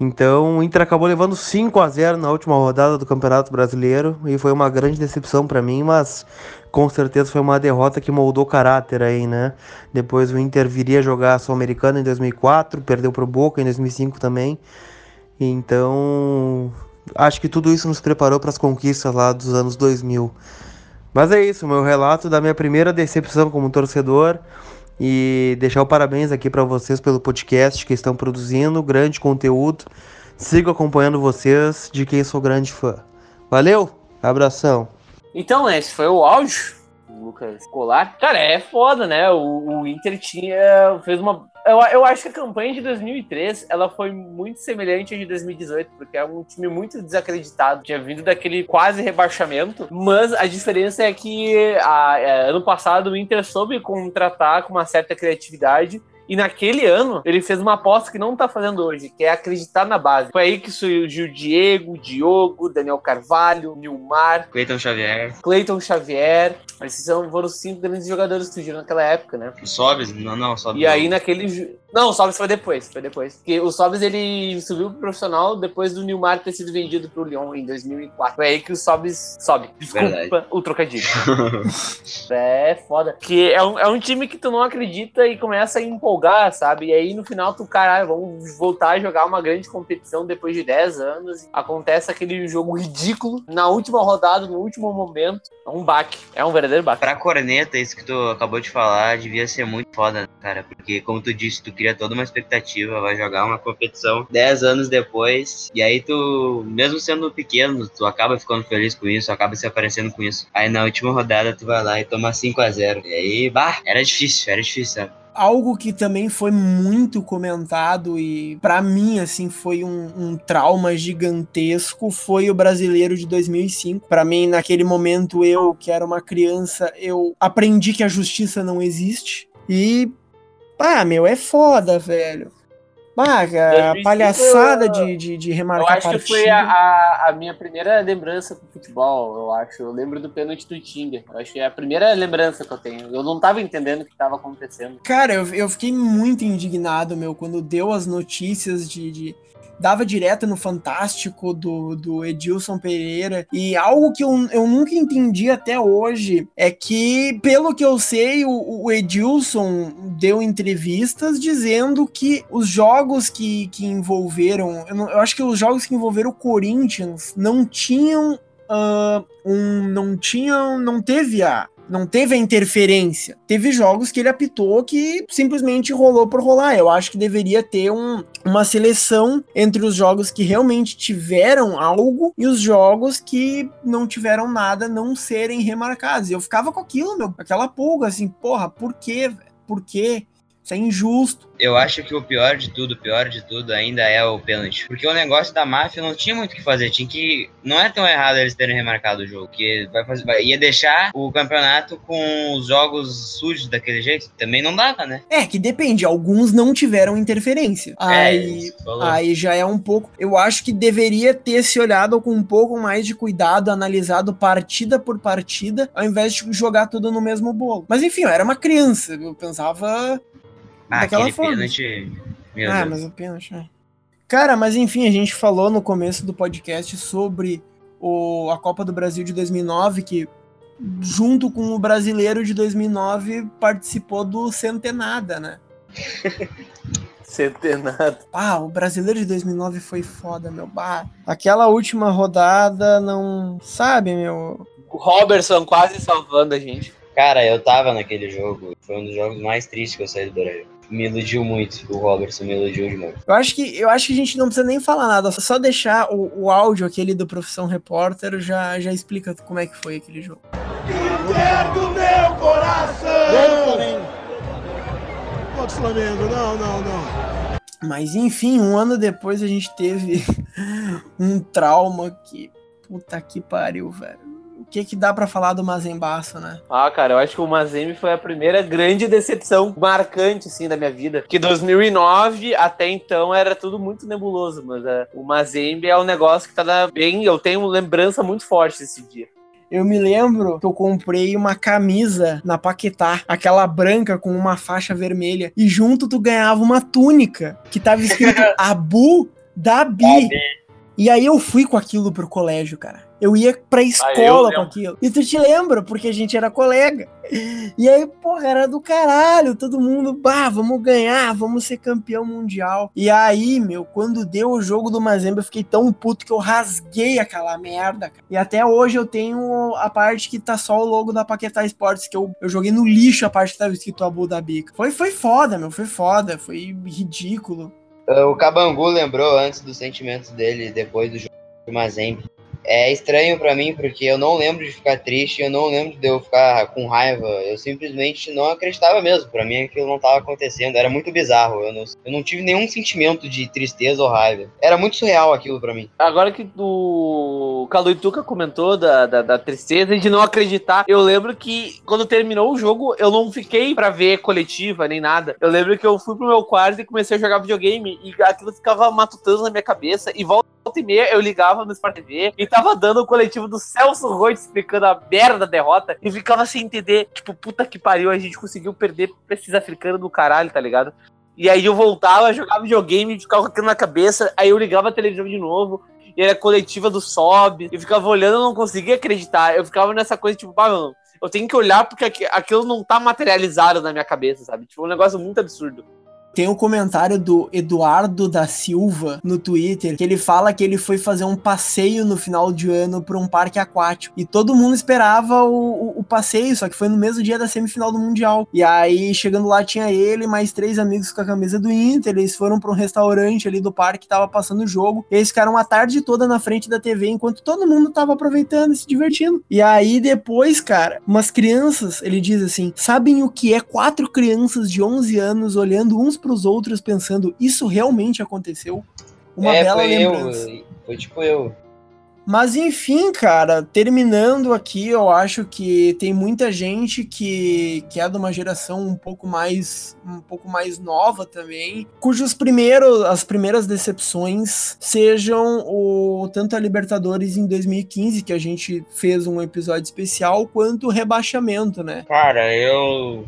Então o Inter acabou levando 5 a 0 na última rodada do Campeonato Brasileiro e foi uma grande decepção para mim, mas com certeza foi uma derrota que moldou caráter aí, né? Depois o Inter viria jogar a Sul-Americana em 2004, perdeu pro Boca em 2005 também. Então, acho que tudo isso nos preparou para as conquistas lá dos anos 2000. Mas é isso, meu relato da minha primeira decepção como torcedor e deixar o parabéns aqui para vocês pelo podcast que estão produzindo, grande conteúdo. Sigo acompanhando vocês, de quem sou grande fã. Valeu, abração. Então, esse foi o áudio Lucas Colar. Cara, é foda, né? O, o Inter tinha. fez uma. Eu, eu acho que a campanha de 2003 ela foi muito semelhante à de 2018, porque é um time muito desacreditado. Tinha vindo daquele quase rebaixamento, mas a diferença é que a, é, ano passado o Inter soube contratar com uma certa criatividade e naquele ano, ele fez uma aposta que não tá fazendo hoje, que é acreditar na base. Foi aí que surgiu Diego, Diogo, Daniel Carvalho, Nilmar, Cleiton Xavier. Cleiton Xavier. Esses foram os cinco grandes jogadores que surgiram naquela época, né? O Sobes? Não, não, Sobes. E aí naquele. Não, o Sobs foi depois, foi depois. Porque o Sobs ele subiu pro profissional depois do Nilmar ter sido vendido pro Lyon em 2004. Foi aí que o Sobs sobe. Desculpa Verdade. o trocadilho. É foda. Que é um, é um time que tu não acredita e começa a empolgar, sabe? E aí no final tu, caralho, vamos voltar a jogar uma grande competição depois de 10 anos. Acontece aquele jogo ridículo na última rodada, no último momento. É um baque. É um verdadeiro baque. Pra corneta, isso que tu acabou de falar, devia ser muito foda, né, cara? Porque, como tu disse, tu cria toda uma expectativa, vai jogar uma competição 10 anos depois, e aí tu, mesmo sendo pequeno, tu acaba ficando feliz com isso, acaba se aparecendo com isso. Aí na última rodada tu vai lá e toma 5 a 0 E aí, bah, era difícil, era difícil, sabe? Algo que também foi muito comentado e pra mim assim foi um, um trauma gigantesco foi o brasileiro de 2005. Pra mim naquele momento eu que era uma criança eu aprendi que a justiça não existe e pá meu é foda velho. Pá, a 2005 palhaçada de, de, de Eu remarcar acho que partida. foi a, a, minha primeira lembrança com futebol, eu acho. Eu lembro do pênalti do Tinga. Eu acho que é a primeira lembrança que eu tenho. Eu não tava entendendo o que tava acontecendo. Cara, eu, eu fiquei muito indignado, meu, quando deu as notícias de. de- dava direto no Fantástico do, do Edilson Pereira. E algo que eu, eu nunca entendi até hoje é que, pelo que eu sei, o, o Edilson deu entrevistas dizendo que os jogos que, que envolveram. Eu, não- eu acho que os jogos que envolveram o Corinthians não tinham. ah, um, não tinham. Não teve a não teve a interferência. Teve jogos que ele apitou que simplesmente rolou por rolar. Eu acho que deveria ter um- uma seleção entre os jogos que realmente tiveram algo e os jogos que não tiveram nada não serem remarcados. Eu ficava com aquilo, meu, aquela pulga assim, porra, por quê? Por quê? Isso é injusto. Eu acho que o pior de tudo, o pior de tudo ainda é o pênalti. Porque o negócio da máfia não tinha muito o que fazer. Tinha que. Não é tão errado eles terem remarcado o jogo. Que vai fazer, ia deixar o campeonato com os jogos sujos daquele jeito. Também não dava, né? É, que depende, alguns não tiveram interferência. Aí, isso, falou. aí já é um pouco. Eu acho que deveria ter se olhado com um pouco mais de cuidado, analisado partida por partida, ao invés de jogar tudo no mesmo bolo. Mas enfim, eu era uma criança, eu pensava Ah, daquela aquele forma. pênalti. Meu ah, Deus. mas o pênalti. é. Cara, mas enfim, a gente falou no começo do podcast sobre o, a Copa do Brasil de 2009, que junto com o brasileiro de 2009 participou do Centenada, né? Centenado. Ah, o brasileiro de 2009 foi foda, meu. Bah, aquela última rodada não. Sabe, meu. O Robertson quase salvando a gente. Cara, eu tava naquele jogo. Foi um dos jogos mais tristes que eu saí do Brasil. Me iludiu muito. O Robertson me iludiu demais. Eu acho que, eu acho que a gente não precisa nem falar nada, só deixar o, o áudio aquele do Profissão Repórter já, já explica como é que foi aquele jogo. Inter do meu coração! Contra o Flamengo, não, não, não. Mas enfim, um ano depois a gente teve um trauma que. Puta que pariu, velho. O que que dá pra falar do Mazembaço, né? Ah, cara, eu acho que o Mazembe foi a primeira grande decepção marcante, assim, da minha vida. Que 2009, até então, era tudo muito nebuloso, mas é, o Mazembe é um negócio que tá na- bem... Eu tenho lembrança muito forte desse dia. Eu me lembro que eu comprei uma camisa na Paquetá, aquela branca com uma faixa vermelha, e junto tu ganhava uma túnica que tava escrito Abu Dhabi. E aí eu fui com aquilo pro colégio, cara. Eu ia pra escola com lembro. aquilo. E tu te lembra, porque a gente era colega. E aí, porra, era do caralho. Todo mundo, bah, vamos ganhar, vamos ser campeão mundial. E aí, meu, quando deu o jogo do Mazembe, eu fiquei tão puto que eu rasguei aquela merda, cara. E até hoje eu tenho a parte que tá só o logo da Paquetá Esportes, que eu, eu joguei no lixo a parte que tava escrito Abu Dhabi. Foi, foi foda, meu, foi foda, foi ridículo. O Cabangu lembrou antes dos sentimentos dele depois do jogo do Mazembe. É estranho pra mim porque eu não lembro de ficar triste, eu não lembro de eu ficar com raiva. Eu simplesmente não acreditava mesmo. Pra mim aquilo não tava acontecendo. Era muito bizarro. Eu não, eu não tive nenhum sentimento de tristeza ou raiva. Era muito surreal aquilo pra mim. Agora que o Caluituca comentou da, da, da tristeza e de não acreditar, eu lembro que quando terminou o jogo, eu não fiquei pra ver coletiva nem nada. Eu lembro que eu fui pro meu quarto e comecei a jogar videogame e aquilo ficava matutando na minha cabeça e volta e meia eu ligava no Sport TV e tava dando o coletivo do Celso Roth explicando a merda da derrota e ficava sem entender, tipo, puta que pariu, a gente conseguiu perder pra esses africanos do caralho, tá ligado? E aí eu voltava, jogava videogame, ficava com na cabeça, aí eu ligava a televisão de novo, e era coletiva do Sob, eu ficava olhando, eu não conseguia acreditar, eu ficava nessa coisa, tipo, pá, mano, eu tenho que olhar porque aqui- aquilo não tá materializado na minha cabeça, sabe? Tipo, um negócio muito absurdo. Tem um comentário do Eduardo da Silva no Twitter que ele fala que ele foi fazer um passeio no final de ano para um parque aquático e todo mundo esperava o, o- o passeio, só que foi no mesmo dia da semifinal do Mundial. E aí, chegando lá, tinha ele mais três amigos com a camisa do Inter. Eles foram para um restaurante ali do parque que tava passando o jogo. E eles ficaram a tarde toda na frente da TV enquanto todo mundo tava aproveitando e se divertindo. E aí, depois, cara, umas crianças, ele diz assim: sabem o que é quatro crianças de 11 anos olhando uns pros outros pensando, isso realmente aconteceu? Uma é, bela foi lembrança. eu. Foi tipo eu. Mas enfim, cara, terminando aqui, eu acho que tem muita gente que, que é de uma geração um pouco mais um pouco mais nova também, cujos primeiros as primeiras decepções sejam o tanto a Libertadores em 2015 que a gente fez um episódio especial, quanto o rebaixamento, né? Cara, eu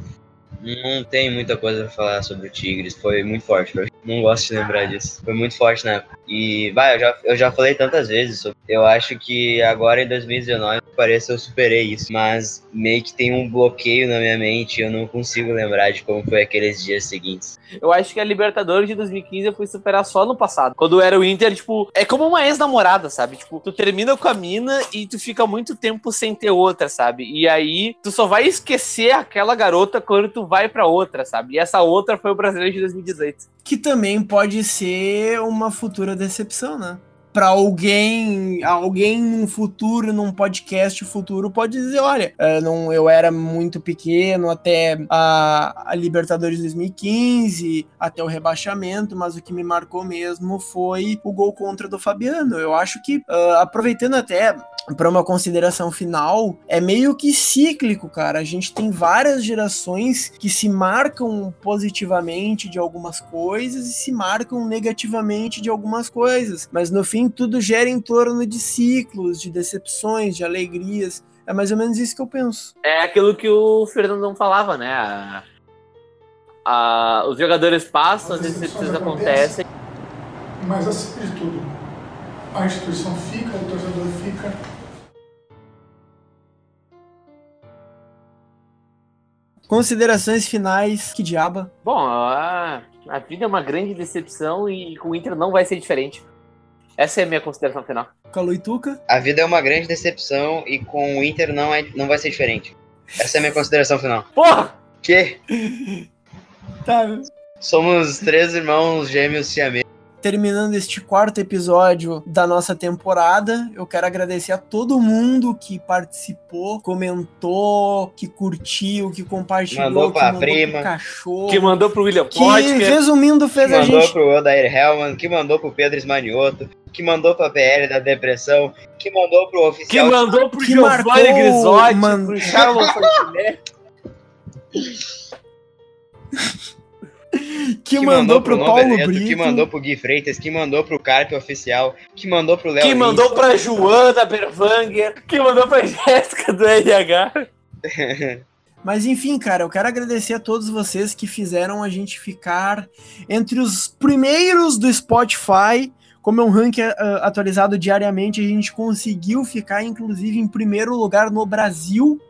não tenho muita coisa pra falar sobre o Tigres. Foi muito forte pra. Não gosto de lembrar disso. Foi muito forte na época. E, vai, eu já, eu já falei tantas vezes. sobre- Eu acho que agora em 2019, parece que eu superei isso. Mas meio que tem um bloqueio na minha mente. Eu não consigo lembrar de como foi aqueles dias seguintes. Eu acho que a Libertadores de 2015 eu fui superar só no passado. Quando era o Inter, tipo, é como uma ex-namorada, sabe? Tipo, tu termina com a mina e tu fica muito tempo sem ter outra, sabe? E aí tu só vai esquecer aquela garota quando tu vai pra outra, sabe? E essa outra foi o brasileiro de 2018. que também pode ser uma futura decepção, né? Para alguém, alguém num futuro, num podcast futuro, pode dizer, olha, eu, não, eu era muito pequeno até a, a Libertadores 2015, até o rebaixamento, mas o que me marcou mesmo foi o gol contra do Fabiano. Eu acho que, ah, aproveitando até para uma consideração final, é meio que cíclico, cara. A gente tem várias gerações que se marcam positivamente de algumas coisas e se marcam negativamente de algumas coisas, mas no fim tudo gira em torno de ciclos, de decepções, de alegrias. É mais ou menos isso que eu penso. É aquilo que o Fernandão falava, né? A- a- os jogadores passam, as decepções acontecem. Mas acima de tudo, a instituição fica, o torcedor fica. Considerações finais, que diaba. Bom, a, a vida é uma grande decepção e com o Inter não vai ser diferente. Essa é a minha consideração final. Caluituca. A vida é uma grande decepção e com o Inter não, é, não vai ser diferente. Essa é a minha consideração final. Porra! Que? Tá. Somos três irmãos gêmeos siameses. Terminando este quarto episódio da nossa temporada, eu quero agradecer a todo mundo que participou, comentou, que curtiu, que compartilhou, Mandou que pra mandou prima. pro cachorro, Que mandou pro William que, Potker. resumindo, fez que a mandou gente pro Odair Hellman, que mandou pro Pedro Esmanioto, que mandou pra PL da Depressão, que mandou pro Que oficial. mandou pro Que Giovanni Grisotti, man- pro Charles Fortinet. que, mandou pro Paulo Noveleto, Brito, que mandou pro Gui Freitas, que mandou pro Carpe Oficial, que mandou pro Léo Que Lins. mandou pra Joana Berwanger. Que mandou pra Jéssica do RH. Mas enfim, cara, eu quero agradecer a todos vocês que fizeram a gente ficar entre os primeiros do Spotify Como é um ranking uh, atualizado diariamente, a gente conseguiu ficar, inclusive, em primeiro lugar no Brasil,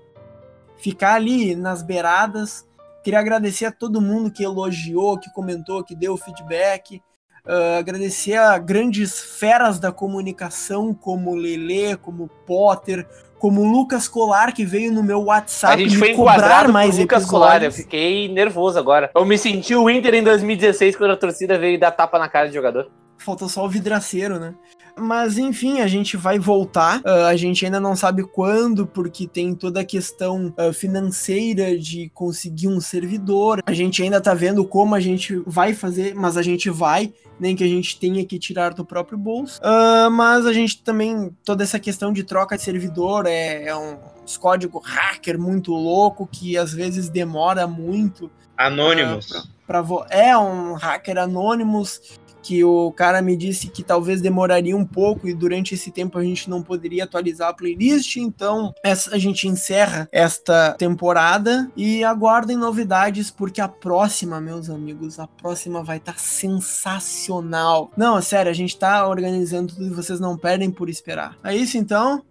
ficar ali nas beiradas. Queria agradecer a todo mundo que elogiou, que comentou, que deu feedback. Uh, agradecer a grandes feras da comunicação, como Lele, como Potter, como Lucas Colar, que veio no meu WhatsApp a gente foi cobrar mais Lucas Colar, eu fiquei nervoso agora. Eu me senti o Inter em 2016 quando a torcida veio dar tapa na cara do jogador. Faltou só o vidraceiro, né? Mas enfim, a gente vai voltar. Uh, a gente ainda não sabe quando, porque tem toda a questão uh, financeira de conseguir um servidor. A gente ainda tá vendo como a gente vai fazer, mas a gente vai, nem que a gente tenha que tirar do próprio bolso. Uh, mas a gente também, toda essa questão de troca de servidor é, é um código hacker muito louco que às vezes demora muito. Anônimos. Uh, pra, pra é um hacker anônimos que o cara me disse que talvez demoraria um pouco e durante esse tempo a gente não poderia atualizar a playlist, então essa, a gente encerra esta temporada e aguardem novidades porque a próxima, meus amigos, a próxima vai estar tá sensacional. Não, sério, a gente tá organizando tudo e vocês não perdem por esperar. É isso então.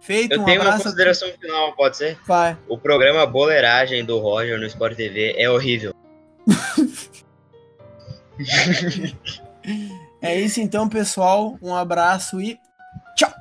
Feito, Eu um tenho abraço. uma consideração final, pode ser? Vai. O programa Boleiragem do Roger no Sport TV é horrível. É isso então, pessoal. Um abraço e tchau!